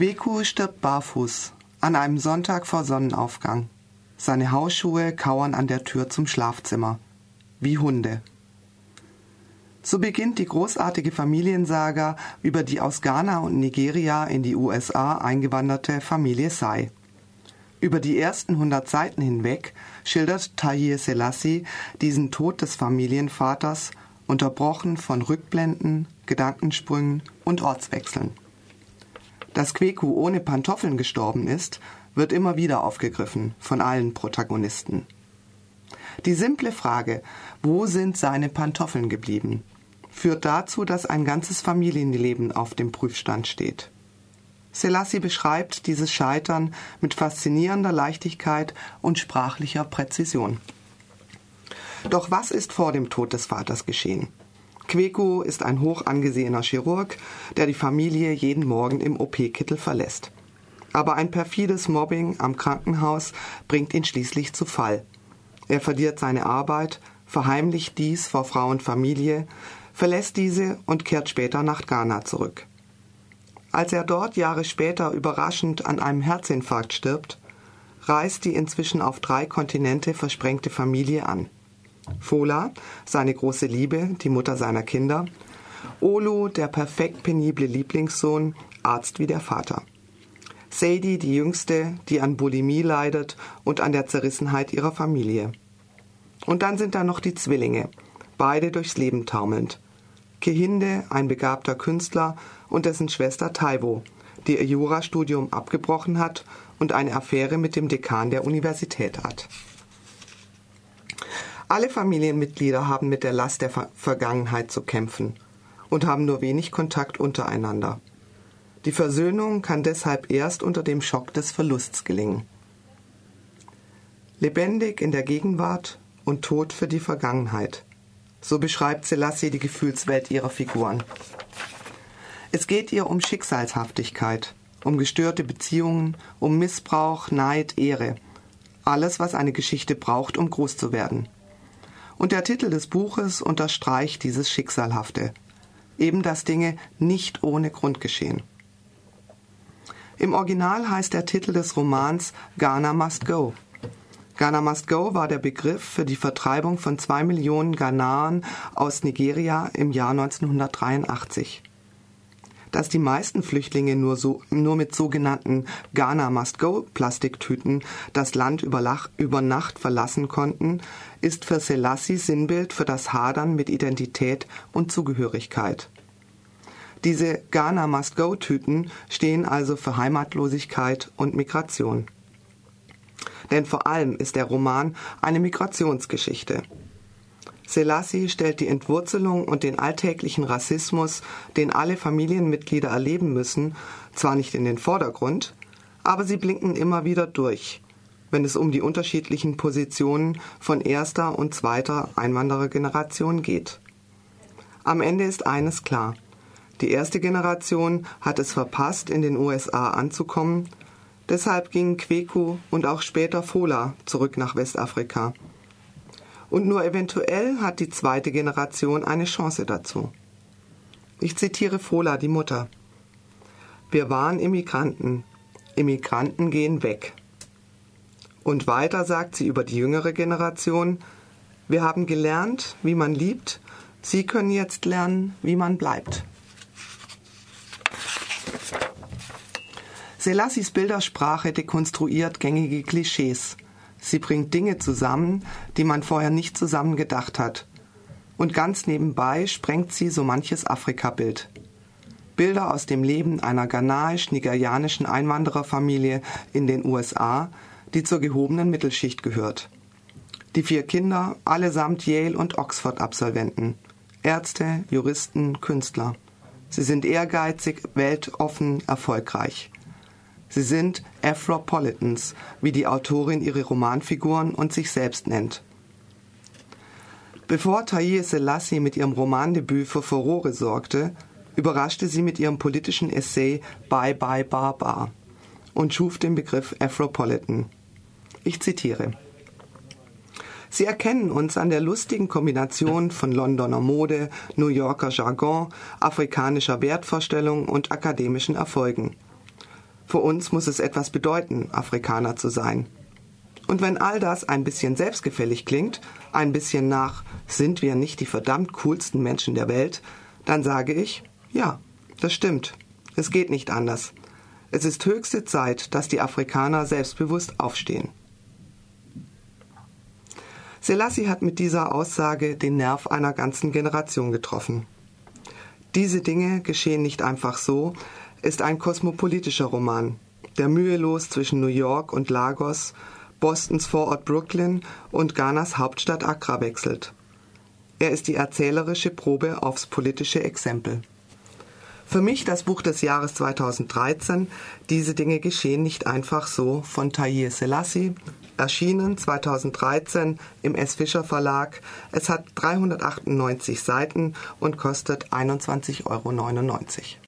Kweku stirbt barfuß an einem Sonntag vor Sonnenaufgang. Seine Hausschuhe kauern an der Tür zum Schlafzimmer. Wie Hunde. So beginnt die großartige Familiensaga über die aus Ghana und Nigeria in die USA eingewanderte Familie Sai. Über die ersten 100 Seiten hinweg schildert Tahir Selassie diesen Tod des Familienvaters, unterbrochen von Rückblenden, Gedankensprüngen und Ortswechseln. Dass Kweku ohne Pantoffeln gestorben ist, wird immer wieder aufgegriffen von allen Protagonisten. Die simple Frage, wo sind seine Pantoffeln geblieben, führt dazu, dass ein ganzes Familienleben auf dem Prüfstand steht. Selassie beschreibt dieses Scheitern mit faszinierender Leichtigkeit und sprachlicher Präzision. Doch was ist vor dem Tod des Vaters geschehen? Kweku ist ein hoch angesehener Chirurg, der die Familie jeden Morgen im OP-Kittel verlässt. Aber ein perfides Mobbing am Krankenhaus bringt ihn schließlich zu Fall. Er verliert seine Arbeit, verheimlicht dies vor Frau und Familie, verlässt diese und kehrt später nach Ghana zurück. Als er dort Jahre später überraschend an einem Herzinfarkt stirbt, reist die inzwischen auf drei Kontinente versprengte Familie an. Fola, seine große Liebe, die Mutter seiner Kinder, Olu, der perfekt penible Lieblingssohn, Arzt wie der Vater. Sadie, die Jüngste, die an Bulimie leidet und an der Zerrissenheit ihrer Familie. Und dann sind da noch die Zwillinge, beide durchs Leben taumelnd. Kehinde, ein begabter Künstler, und dessen Schwester Taiwo, die ihr Jurastudium abgebrochen hat und eine Affäre mit dem Dekan der Universität hat. Alle Familienmitglieder haben mit der Last der Ver Vergangenheit zu kämpfen und haben nur wenig Kontakt untereinander. Die Versöhnung kann deshalb erst unter dem Schock des Verlusts gelingen. Lebendig in der Gegenwart und tot für die Vergangenheit. So beschreibt Selassie die Gefühlswelt ihrer Figuren. Es geht ihr um Schicksalshaftigkeit, um gestörte Beziehungen, um Missbrauch, Neid, Ehre. Alles, was eine Geschichte braucht, um groß zu werden. Und der Titel des Buches unterstreicht dieses Schicksalhafte. Eben dass Dinge nicht ohne Grund geschehen. Im Original heißt der Titel des Romans Ghana Must Go. Ghana Must Go war der Begriff für die Vertreibung von zwei Millionen Ghanaren aus Nigeria im Jahr 1983 dass die meisten Flüchtlinge nur, so, nur mit sogenannten Ghana Must Go Plastiktüten das Land über, Lach, über Nacht verlassen konnten, ist für Selassie Sinnbild für das Hadern mit Identität und Zugehörigkeit. Diese Ghana Must Go Tüten stehen also für Heimatlosigkeit und Migration. Denn vor allem ist der Roman eine Migrationsgeschichte. Selassie stellt die Entwurzelung und den alltäglichen Rassismus, den alle Familienmitglieder erleben müssen, zwar nicht in den Vordergrund, aber sie blinken immer wieder durch, wenn es um die unterschiedlichen Positionen von erster und zweiter Einwanderergeneration geht. Am Ende ist eines klar. Die erste Generation hat es verpasst, in den USA anzukommen, deshalb gingen Kweku und auch später Fola zurück nach Westafrika und nur eventuell hat die zweite Generation eine Chance dazu. Ich zitiere Fola, die Mutter. Wir waren Immigranten. Immigranten gehen weg. Und weiter sagt sie über die jüngere Generation, wir haben gelernt, wie man liebt, Sie können jetzt lernen, wie man bleibt. Selassis Bildersprache dekonstruiert gängige Klischees – Sie bringt Dinge zusammen, die man vorher nicht zusammen gedacht hat. Und ganz nebenbei sprengt sie so manches Afrikabild. Bilder aus dem Leben einer ghanaisch-nigerianischen Einwandererfamilie in den USA, die zur gehobenen Mittelschicht gehört. Die vier Kinder, allesamt Yale- und Oxford-Absolventen. Ärzte, Juristen, Künstler. Sie sind ehrgeizig, weltoffen, erfolgreich. Sie sind Afropolitans, wie die Autorin ihre Romanfiguren und sich selbst nennt. Bevor Taye Selassie mit ihrem Romandebüt für Furore sorgte, überraschte sie mit ihrem politischen Essay Bye Bye Barbar und schuf den Begriff Afropolitan. Ich zitiere. Sie erkennen uns an der lustigen Kombination von Londoner Mode, New Yorker Jargon, afrikanischer Wertvorstellung und akademischen Erfolgen. Für uns muss es etwas bedeuten, Afrikaner zu sein. Und wenn all das ein bisschen selbstgefällig klingt, ein bisschen nach sind wir nicht die verdammt coolsten Menschen der Welt, dann sage ich, ja, das stimmt. Es geht nicht anders. Es ist höchste Zeit, dass die Afrikaner selbstbewusst aufstehen. Selassie hat mit dieser Aussage den Nerv einer ganzen Generation getroffen. Diese Dinge geschehen nicht einfach so, ist ein kosmopolitischer Roman, der mühelos zwischen New York und Lagos, Bostons Vorort Brooklyn und Ghanas Hauptstadt Accra wechselt. Er ist die erzählerische Probe aufs politische Exempel. Für mich das Buch des Jahres 2013, Diese Dinge geschehen nicht einfach so von Tahir Selassie, erschienen 2013 im S. Fischer Verlag. Es hat 398 Seiten und kostet 21,99 Euro.